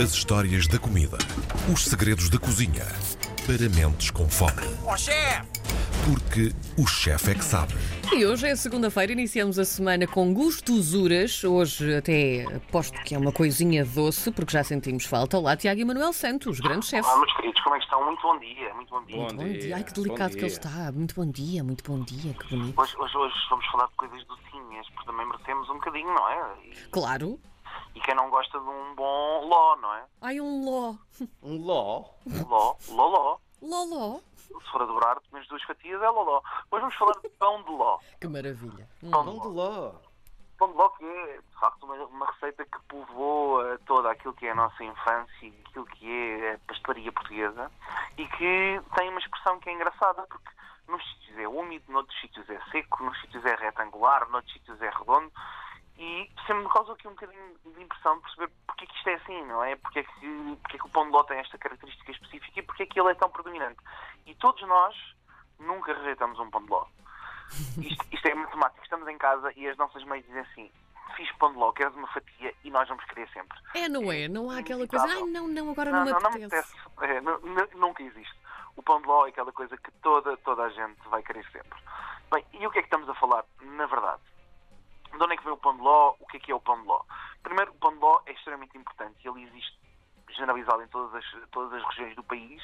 As histórias da comida. Os segredos da cozinha. Para mentes com fome. Ó chefe! Porque o chefe é que sabe. E hoje é segunda-feira, iniciamos a semana com gostosuras. Hoje até aposto que é uma coisinha doce, porque já sentimos falta. Olá, Tiago e Manuel Santos, grandes chefes. Olá, meus queridos, como é que estão? Muito bom dia, muito bom dia. Bom Bom dia. Ai, que delicado que ele está. Muito bom dia, muito bom dia, que bonito. Hoje, hoje, hoje vamos falar de coisas docinhas, porque também merecemos um bocadinho, não é? E, Claro. E quem não gosta de um bom ló, não é? Ai, um ló. Um ló. Ló, loló. Loló. Se for a dobrar, umas duas fatias é loló. Hoje vamos falar de pão de ló. Que maravilha. Hum. Pão Pão de ló. Pão de ló que é, de facto, uma, uma receita que povoa toda aquilo que é a nossa infância e aquilo que é a pastelaria portuguesa e que tem uma expressão que é engraçada, porque nos sítios é úmido, noutros sítios é seco, nos sítios é retangular, noutros sítios é redondo e sempre me causa aqui um bocadinho de impressão de perceber porque é que isto é assim, não é? Porque é que, porque é que o pão de ló tem esta característica específica e porque é que ele é tão predominante. E todos nós nunca rejeitamos um pão de ló. Isto, isto é matemático. Estamos em casa e as nossas mães dizem assim: fiz pão de ló, queres uma fatia? E nós vamos querer sempre. É, não é? Não há aquela coisa. Ai, não, não, agora não, Não, me não, não me apetece. apetece. É, nu- nu- nunca existe. O pão de ló é aquela coisa que toda, toda a gente vai querer sempre. Bem, e o que é que estamos a falar, na verdade? De onde é que vem o pão de ló? O que é que é o pão de ló? Primeiro, o pão de ló é extremamente importante. Ele existe generalizado em todas as, todas as regiões do país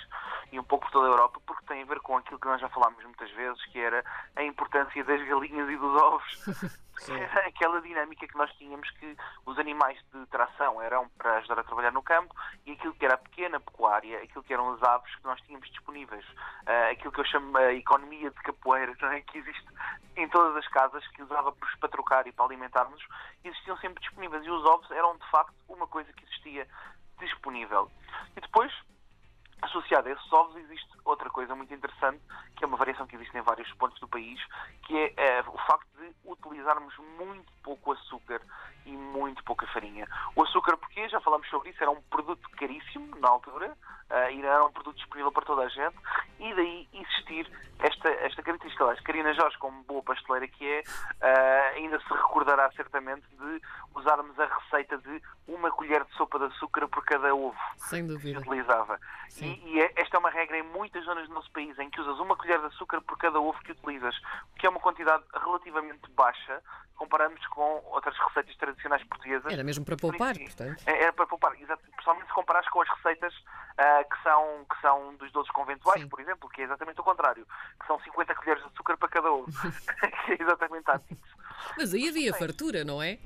e um pouco por toda a Europa, porque tem a ver com aquilo que nós já falámos muitas vezes, que era a importância das galinhas e dos ovos. Era aquela dinâmica que nós tínhamos que os animais de tração eram para ajudar a trabalhar no campo e aquilo que era a pequena pecuária, aquilo que eram as aves que nós tínhamos disponíveis, ah, aquilo que eu chamo a economia de capoeira, é? que existe em todas as casas, que usávamos para trocar e para alimentarmos, existiam sempre disponíveis e os ovos eram de facto uma coisa que existia disponível. E depois, associado a esses ovos, existe outra coisa muito interessante, que é uma variação que existe em vários pontos do país, que é eh, o facto de utilizarmos muito pouco açúcar e muito pouca farinha. O açúcar, porque já falámos sobre isso, era um produto caríssimo na altura, eh, e era um produto disponível para toda a gente, e daí existir esta, esta característica. Aliás, Karina Jorge, como boa pasteleira que é, eh, ainda se recordará certamente de usarmos a receita de uma colher de sopa de açúcar por cada ovo Sem que dúvida. utilizava. Sim. E, e é- esta é uma regra em muitas zonas do nosso país, em que usas uma colher de açúcar por cada ovo que utilizas, o que é uma quantidade relativamente baixa, comparamos com outras receitas tradicionais portuguesas. Era mesmo para poupar, portanto. é- Era para poupar, Principalmente se comparares com as receitas ah, que, são, que são dos doces conventuais, Sim. por exemplo, que é exatamente o contrário, que são 50 colheres de açúcar para cada ovo, que é exatamente a antítese. Mas aí havia fartura, não é?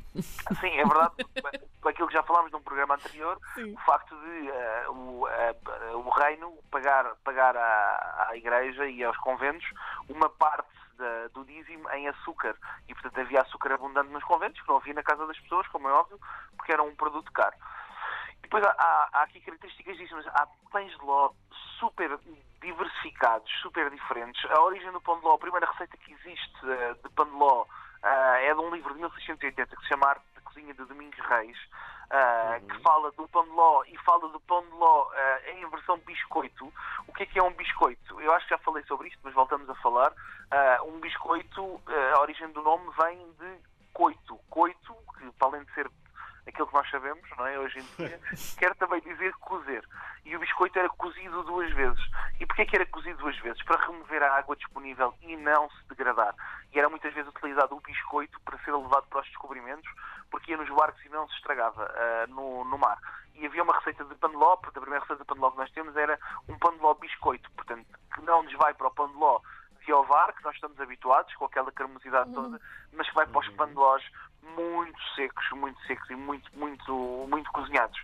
Sim, é verdade. Com aquilo que já falámos num programa anterior, Sim. o facto de eh, o, eh, o reino pagar, pagar à, à igreja e aos conventos uma parte da- do dízimo em açúcar. E, portanto, havia açúcar abundante nos conventos, que não havia na casa das pessoas, como é óbvio, porque era um produto caro. Depois há, há- há aqui características disso, há pães de ló super diversificados, super diferentes. A origem do pão de ló, a primeira receita que existe eh, de pão de ló ah, é de um livro de 1680 que se chama Arte da Cozinha de Domingos Reis, ah, que fala do pão de ló e fala do pão de ló em versão biscoito. O que é que é um biscoito? Eu acho que já falei sobre isto, mas voltamos a falar. Um biscoito, a origem do nome vem de coito. Coito, que para além de ser aquilo que nós sabemos, não é, hoje em dia, quer também dizer cozer. E o biscoito era cozido duas vezes. E porquê que era cozido duas vezes? Para remover a água disponível e não se degradar. E era muitas vezes utilizado o biscoito para ser levado para os descobrimentos, porque ia nos barcos e não se estragava ah, no, no mar. E havia uma receita de paneló, porque a primeira receita de paneló que nós temos era um paneló biscoito, portanto, que não nos vai para o paneló de ovar, que nós estamos habituados, com aquela cremosidade toda, mas que vai para os panelós muito secos, muito secos e muito, muito, muito cozinhados.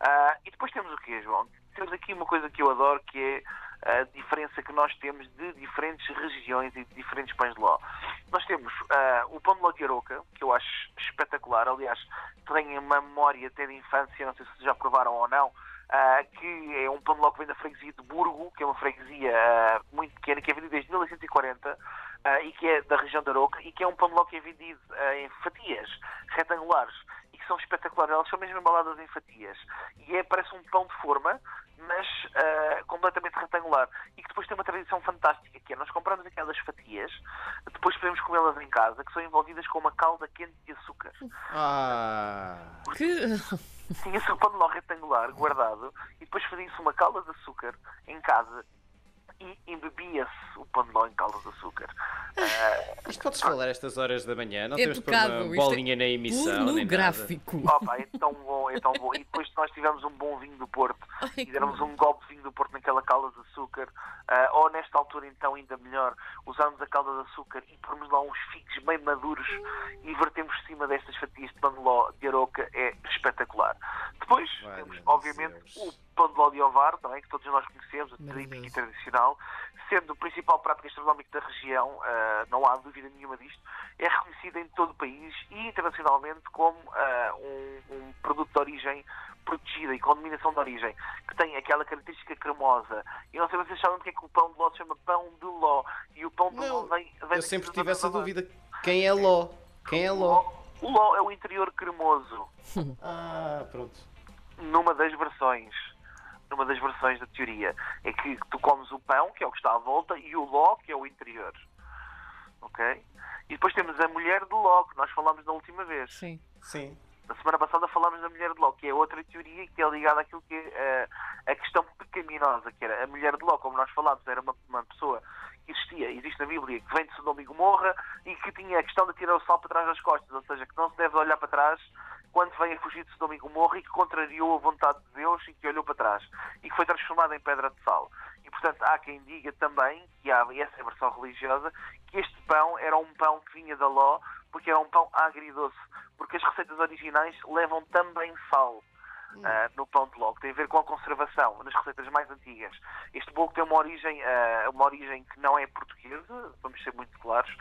Ah, e depois temos o quê, João? Temos aqui uma coisa que eu adoro, que é a diferença que nós temos de diferentes regiões e de diferentes pães de ló. Nós temos ah, o pão de ló de Aroca, que eu acho espetacular, aliás, tenho uma memória até de infância, não sei se já provaram ou não, ah, que é um pão de ló que vem da freguesia de Burgo, que é uma freguesia ah, muito pequena, que é vendida desde 1940 ah, e que é da região de Aroca, e que é um pão de ló que é vendido ah, em fatias retangulares e que são espetaculares. Elas são mesmo embaladas em fatias. E é, parece um pão de forma, mas uh, completamente retangular. E que depois tem uma tradição fantástica, que é nós compramos aquelas fatias, depois podemos comê-las em casa, que são envolvidas com uma calda quente de açúcar. Ah. Que... Tinha-se o pão de ló retangular guardado e depois fazia-se uma calda de açúcar em casa e embebia-se o pão de ló em calda de açúcar. Uh, Isto pode-se falar a estas horas da manhã? Não É temos pecado, uma é bolinha na emissão nem nada. Pornográfico. Opa, é tão bom, é tão bom. E depois nós tivemos um bom vinho do Porto Ai, e bom. um golpe de vinho do Porto naquela calda de açúcar, ah, ou nesta altura então ainda melhor, usamos a calda de açúcar e pomos lá uns figos bem maduros e vertemos por cima destas fatias de pão de ló de aroca, é espetacular. Depois Valha temos, Deus. obviamente, o pão de ló de ovar, também, que todos nós conhecemos, o típico e tradicional, sendo o principal prato gastronómico da região, ah, não há dúvida nenhuma disto, é reconhecido em todo o país e internacionalmente como ah, um, um produto de origem protegida e com denominação de origem, que tem aquela característica cremosa. E não sei se vocês sabem porque é que o pão de ló se chama pão de ló. E o pão de ló Não, vem, vem eu sempre tive essa dúvida. Quem é Ló? Quem é Ló? O ló é o interior cremoso, Ah, pronto. numa das versões. Numa das versões da teoria. É que tu comes o pão, que é o que está à volta, e o ló, que é o interior. Ok? E depois temos a mulher do ló, que nós falámos na última vez. Sim. Sim. Na semana passada falámos da mulher de Ló, que é outra teoria que é ligada àquilo que é eh, a questão pecaminosa, que era a mulher de Ló, como nós falámos, era uma, uma pessoa existia, existe na Bíblia, que vem de Sodoma e Gomorra e que tinha a questão de tirar o sal para trás das costas, ou seja, que não se deve olhar para trás quando vem a fugir de Sodoma e Gomorra e que contrariou a vontade de Deus e que olhou para trás e que foi transformada em pedra de sal. E, portanto, há quem diga também, que há essa é a versão religiosa, que este pão era um pão que vinha da Ló porque era um pão agridoce, porque as receitas originais levam também sal. Ah, no pão de ló, que tem a ver com a conservação nas receitas mais antigas. Este bolo tem uma origem, ah, uma origem que não é portuguesa, vamos ser muito claros.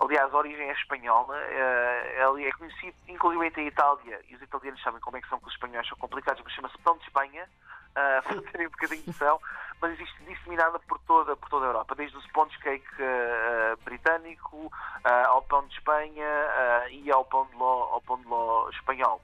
Aliás, a origem é espanhola. ah, ele é conhecido, inclusive em Itália, e os italianos sabem como é que são que os espanhóis são complicados, mas chama-se pão de Espanha, ah, para terem um bocadinho de noção, mas existe disseminada por toda, por toda a Europa, desde o sponge cake ah, britânico ah, ao pão de Espanha ah, e ao pão de ló, ao pão de ló espanhol.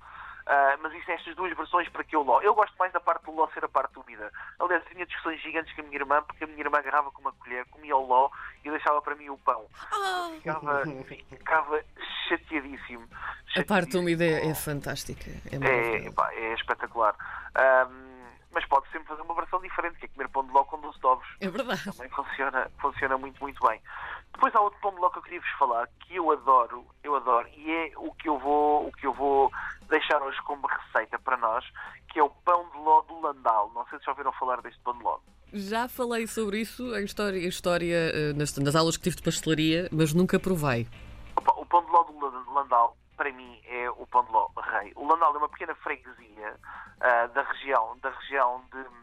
Ah, mas existem estas duas versões para que o ló. Eu gosto mais da parte do ló ser a parte úmida. Aliás, tinha discussões gigantes com a minha irmã, porque a minha irmã agarrava com uma colher, comia o ló e deixava para mim o pão. Ah, Ficava, ficava chateadíssimo. a parte chateadíssimo. úmida é, é fantástica. É É, pá, é espetacular. Ahm, mas pode sempre fazer uma versão diferente, que é comer pão de ló com 12 de ovos. É verdade. Também funciona, funciona muito, muito bem. Depois há outro pão de ló que eu queria vos falar, que eu adoro, eu adoro, e é o que eu vou, o que eu vou deixar hoje como receita para nós, que é o pão de ló do Landal. Não sei se já ouviram falar deste pão de ló. Já falei sobre isso em história, história eh, nas, nas aulas que tive de pastelaria, mas nunca provei. Opa, o pão de ló do Lan- Landal, para mim, é o pão O Landal é uma pequena freguesia ah, da região, da região de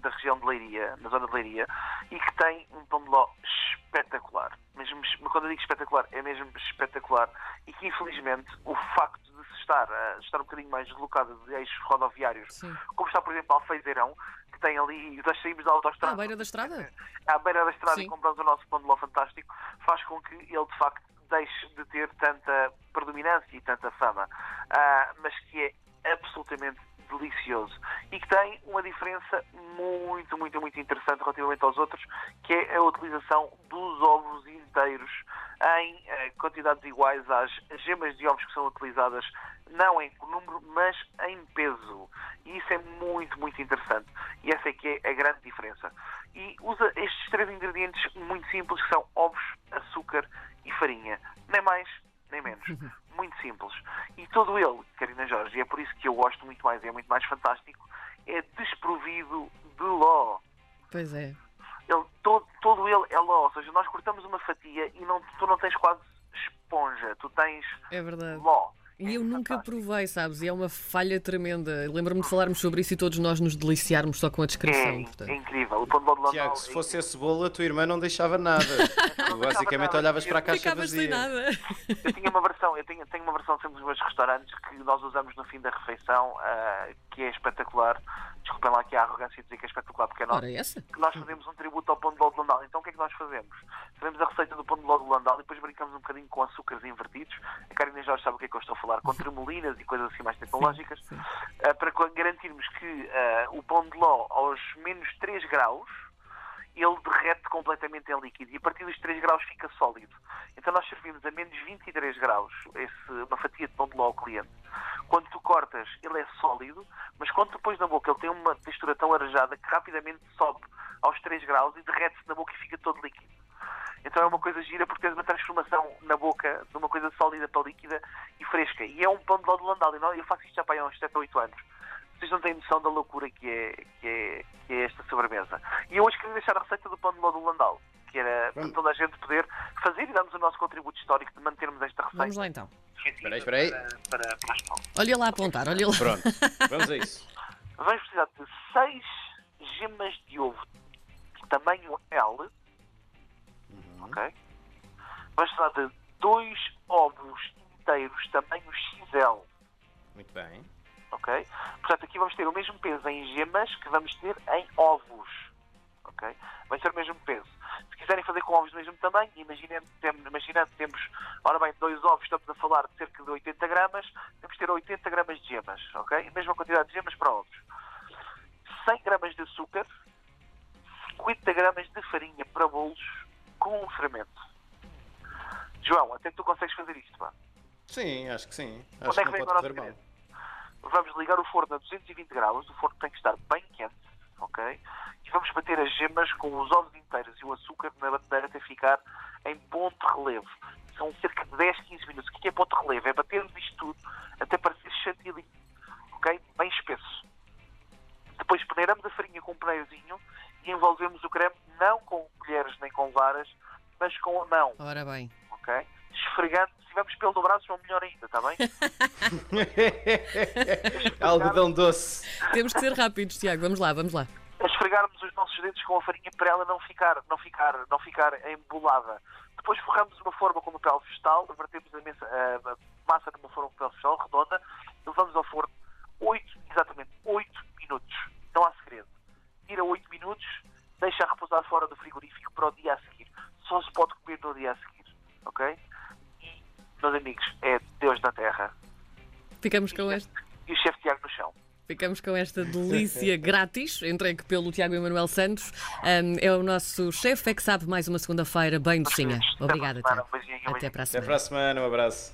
da região de Leiria, na zona de Leiria, e que tem um pão de ló espetacular. Mesmo, quando eu digo espetacular, é mesmo espetacular. E que, infelizmente, o facto de se estar, ah, estar um bocadinho mais deslocado de eixos rodoviários, Sim. como está, por exemplo, Alfeiteirão, que tem ali, nós saímos da autostrada à beira da estrada? à beira da estrada Sim. e compramos o nosso pão de ló fantástico, faz com que ele de facto deixe de ter tanta predominância e tanta fama, Ah, mas que é absolutamente delicioso e que tem uma diferença muito, muito, muito interessante relativamente aos outros, que é a utilização dos ovos inteiros em eh, quantidades iguais às gemas de ovos que são utilizadas, não em número, mas em peso. E isso é muito, muito interessante. E essa é que é a grande diferença. E usa estes três ingredientes muito simples, que são ovos, açúcar e farinha. Nem mais, nem menos. Muito simples. E todo ele, Karina Jorge, e é por isso que eu gosto muito mais, e é muito mais fantástico, é desprovido de ló. Pois é. Ele, todo, todo ele é ló, ou seja, nós cortamos uma fatia e não, tu não tens quase esponja, tu tens É verdade. ló. E eu É nunca fantástico. provei, sabes? E é uma falha tremenda. Lembro-me de falarmos sobre isso e todos nós nos deliciarmos só com a descrição. É, é incrível. O pão de ló de Landau Tiago, se é fosse esse bolo, a tua irmã não deixava nada. Basicamente olhavas para a caixa Ficavas sem vazia. nada. Eu tinha uma versão, eu tenho, tenho uma versão sempre nos meus restaurantes que nós usamos no fim da refeição, ah, que é espetacular. Desculpa desculpem lá aqui a arrogância de dizer que é espetacular, porque é essa? que nós fazemos um tributo ao pão de ló de Landau. Então o que é que nós fazemos? Fazemos a receita do pão de ló de Landau e depois brincamos um bocadinho com açúcares invertidos. A Karina Jorge sabe o que é que eu estou a falar, com tremolinas e coisas assim mais tecnológicas, ah, para garantirmos que ah, o pão de ló aos menos 3 graus ele derrete completamente em líquido e a partir dos 3 graus fica sólido. Então nós servimos a menos 23 graus esse, uma fatia de pão de ló ao cliente. Quando tu cortas, ele é sólido, mas quando tu pões na boca, ele tem uma textura tão arejada que rapidamente sobe aos 3 graus e derrete-se na boca e fica todo líquido. Então é uma coisa gira porque tens uma transformação na boca de uma coisa sólida para líquida e fresca. E é um pão de ló de Landau. Eu faço isto já para há uns 7 ou 8 anos. Vocês não têm noção da loucura que é, que é, que é esta sobremesa. E eu hoje queria deixar a receita do pão de ló do Landau, que era para toda a gente poder fazer e darmos o nosso contributo histórico de mantermos esta receita. Vamos lá então. Espera aí, espera aí. Para, para, para as. Olha lá a apontar, olha lá. Pronto, vamos a isso. Vamos precisar de 6 gemas de ovo tamanho L. Ok? Vamos precisar de 2 ovos inteiros tamanho XL. Muito bem. Ok? Portanto, aqui vamos ter o mesmo peso em gemas que vamos ter em ovos. Ok? Vai ser o mesmo peso. Se quiserem fazer com ovos do mesmo tamanho, imaginando, temos, imaginando temos, ora bem, dois ovos, estamos a falar de cerca de 80 gramas, temos que ter 80 gramas de gemas. Ok? A mesma quantidade de gemas para ovos. 100 gramas de açúcar, 50 gramas de farinha para bolos com um fermento. João, até que tu consegues fazer isto, pá. Sim, acho que sim. Onde Acho é que que não vem pode agora o correr mal. Vamos ligar o forno a 220 graus, o forno tem que estar bem quente, ok? E vamos bater as gemas com os ovos inteiros e o açúcar na batedeira até ficar em ponto de relevo. São cerca de 10, 15 minutos. O que é ponto de relevo? É batermos isto tudo até parecer chantilly, ok? Bem espesso. Depois peneiramos a farinha com um peneiozinho e envolvemos o creme não com colheres nem com varas, mas com a mão, Ora bem. ok? Esfregando, se tivermos pelo do braço, vão melhor ainda, está bem? Algodão doce. Temos que ser rápidos, Tiago. Vamos lá, vamos lá. a esfregarmos os nossos dentes com a farinha para ela não ficar, não ficar, não ficar embolada. Depois forramos uma forma com papel vegetal, vertemos a, mesa- a- a massa numa forma com papel vegetal redonda, levamos ao forno 8, exatamente 8 minutos. Não há segredo. Tira 8 minutos, deixa repousar fora do frigorífico para o dia a seguir. Só se pode comer no dia a seguir. Ok? Meus amigos, é Deus na terra. Ficamos com este. E o chefe Tiago no chão. Ficamos com esta delícia grátis, entregue pelo Tiago Emanuel Santos. Ahm, é o nosso chefe, é que sabe mais uma segunda-feira bem docinha. Até Obrigada. Tiago. Um um Até para a Até semana. para a semana, um abraço.